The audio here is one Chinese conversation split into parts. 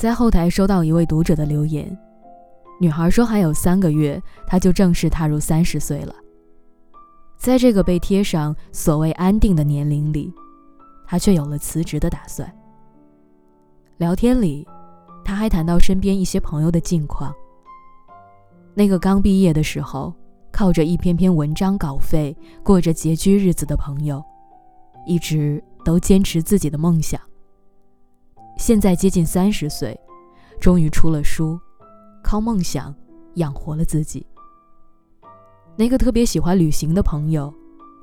在后台收到一位读者的留言，女孩说还有三个月，她就正式踏入三十岁了。在这个被贴上所谓安定的年龄里，她却有了辞职的打算。聊天里，她还谈到身边一些朋友的近况。那个刚毕业的时候，靠着一篇篇文章稿费过着拮据日子的朋友，一直都坚持自己的梦想。现在接近三十岁，终于出了书，靠梦想养活了自己。那个特别喜欢旅行的朋友，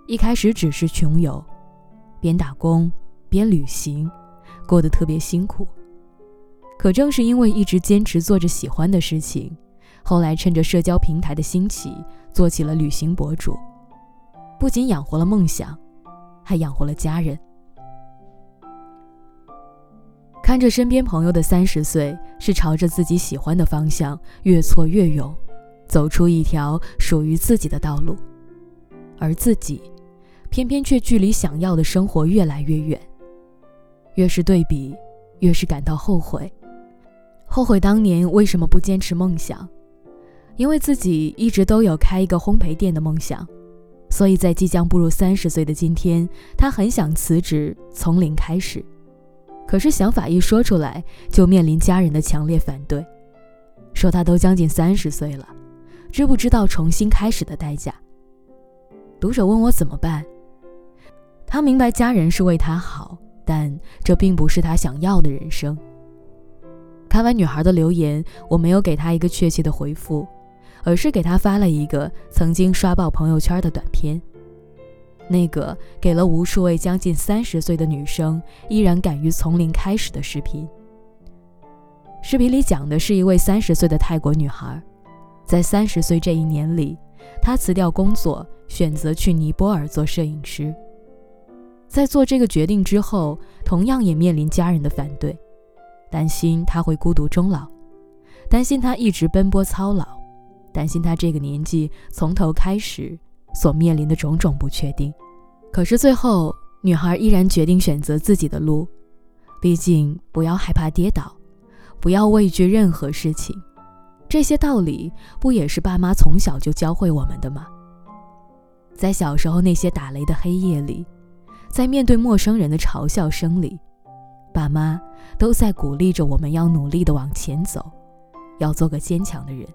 一开始只是穷游，边打工边旅行，过得特别辛苦。可正是因为一直坚持做着喜欢的事情，后来趁着社交平台的兴起，做起了旅行博主，不仅养活了梦想，还养活了家人。看着身边朋友的三十岁是朝着自己喜欢的方向越挫越勇，走出一条属于自己的道路，而自己偏偏却距离想要的生活越来越远。越是对比，越是感到后悔，后悔当年为什么不坚持梦想？因为自己一直都有开一个烘焙店的梦想，所以在即将步入三十岁的今天，他很想辞职，从零开始。可是想法一说出来，就面临家人的强烈反对，说他都将近三十岁了，知不知道重新开始的代价？读者问我怎么办？他明白家人是为他好，但这并不是他想要的人生。看完女孩的留言，我没有给她一个确切的回复，而是给她发了一个曾经刷爆朋友圈的短片。那个给了无数位将近三十岁的女生依然敢于从零开始的视频。视频里讲的是一位三十岁的泰国女孩，在三十岁这一年里，她辞掉工作，选择去尼泊尔做摄影师。在做这个决定之后，同样也面临家人的反对，担心她会孤独终老，担心她一直奔波操劳，担心她这个年纪从头开始。所面临的种种不确定，可是最后，女孩依然决定选择自己的路。毕竟，不要害怕跌倒，不要畏惧任何事情，这些道理不也是爸妈从小就教会我们的吗？在小时候那些打雷的黑夜里，在面对陌生人的嘲笑声里，爸妈都在鼓励着我们要努力的往前走，要做个坚强的人。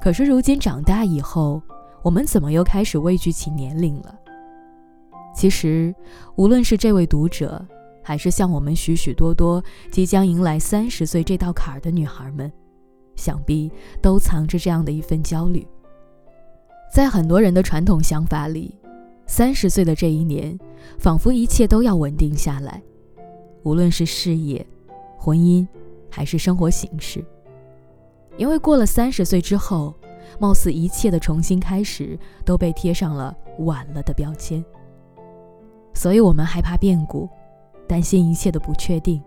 可是如今长大以后，我们怎么又开始畏惧起年龄了？其实，无论是这位读者，还是像我们许许多多即将迎来三十岁这道坎儿的女孩们，想必都藏着这样的一份焦虑。在很多人的传统想法里，三十岁的这一年，仿佛一切都要稳定下来，无论是事业、婚姻，还是生活形式，因为过了三十岁之后。貌似一切的重新开始都被贴上了晚了的标签，所以我们害怕变故，担心一切的不确定，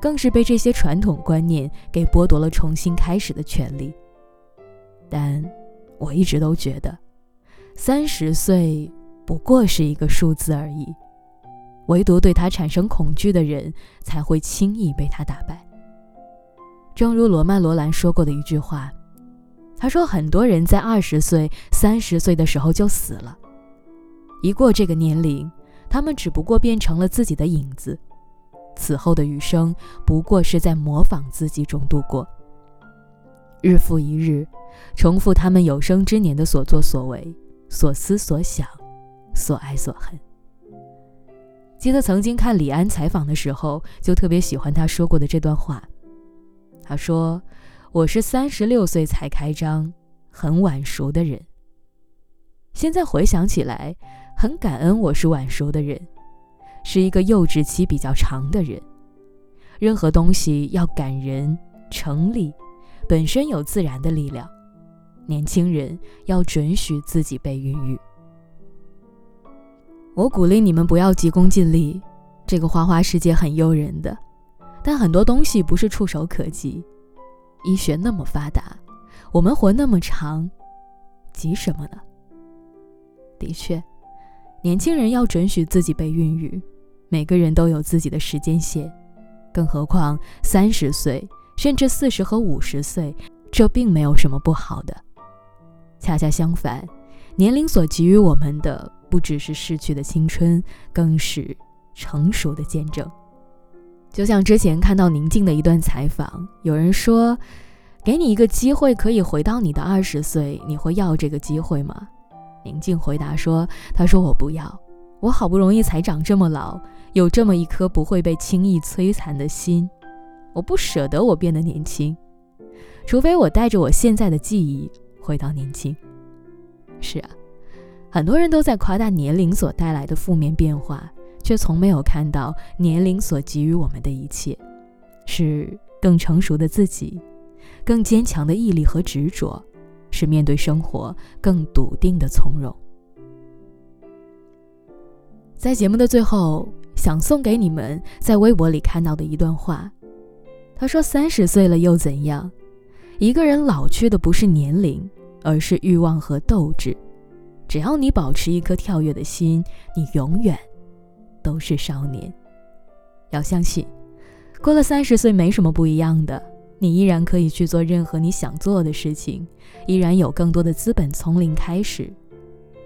更是被这些传统观念给剥夺了重新开始的权利。但我一直都觉得，三十岁不过是一个数字而已，唯独对他产生恐惧的人才会轻易被他打败。正如罗曼·罗兰说过的一句话。他说：“很多人在二十岁、三十岁的时候就死了，一过这个年龄，他们只不过变成了自己的影子，此后的余生不过是在模仿自己中度过，日复一日，重复他们有生之年的所作所为、所思所想、所爱所恨。”记得曾经看李安采访的时候，就特别喜欢他说过的这段话。他说。我是三十六岁才开张，很晚熟的人。现在回想起来，很感恩我是晚熟的人，是一个幼稚期比较长的人。任何东西要感人成立，本身有自然的力量。年轻人要准许自己被孕育。我鼓励你们不要急功近利。这个花花世界很诱人的，但很多东西不是触手可及。医学那么发达，我们活那么长，急什么呢？的确，年轻人要准许自己被孕育，每个人都有自己的时间线，更何况三十岁，甚至四十和五十岁，这并没有什么不好的。恰恰相反，年龄所给予我们的，不只是逝去的青春，更是成熟的见证。就像之前看到宁静的一段采访，有人说：“给你一个机会，可以回到你的二十岁，你会要这个机会吗？”宁静回答说：“他说我不要，我好不容易才长这么老，有这么一颗不会被轻易摧残的心，我不舍得我变得年轻，除非我带着我现在的记忆回到年轻。”是啊，很多人都在夸大年龄所带来的负面变化。却从没有看到年龄所给予我们的一切，是更成熟的自己，更坚强的毅力和执着，是面对生活更笃定的从容。在节目的最后，想送给你们在微博里看到的一段话。他说：“三十岁了又怎样？一个人老去的不是年龄，而是欲望和斗志。只要你保持一颗跳跃的心，你永远。”都是少年，要相信，过了三十岁没什么不一样的，你依然可以去做任何你想做的事情，依然有更多的资本从零开始，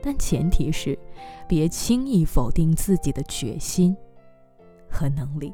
但前提是，别轻易否定自己的决心和能力。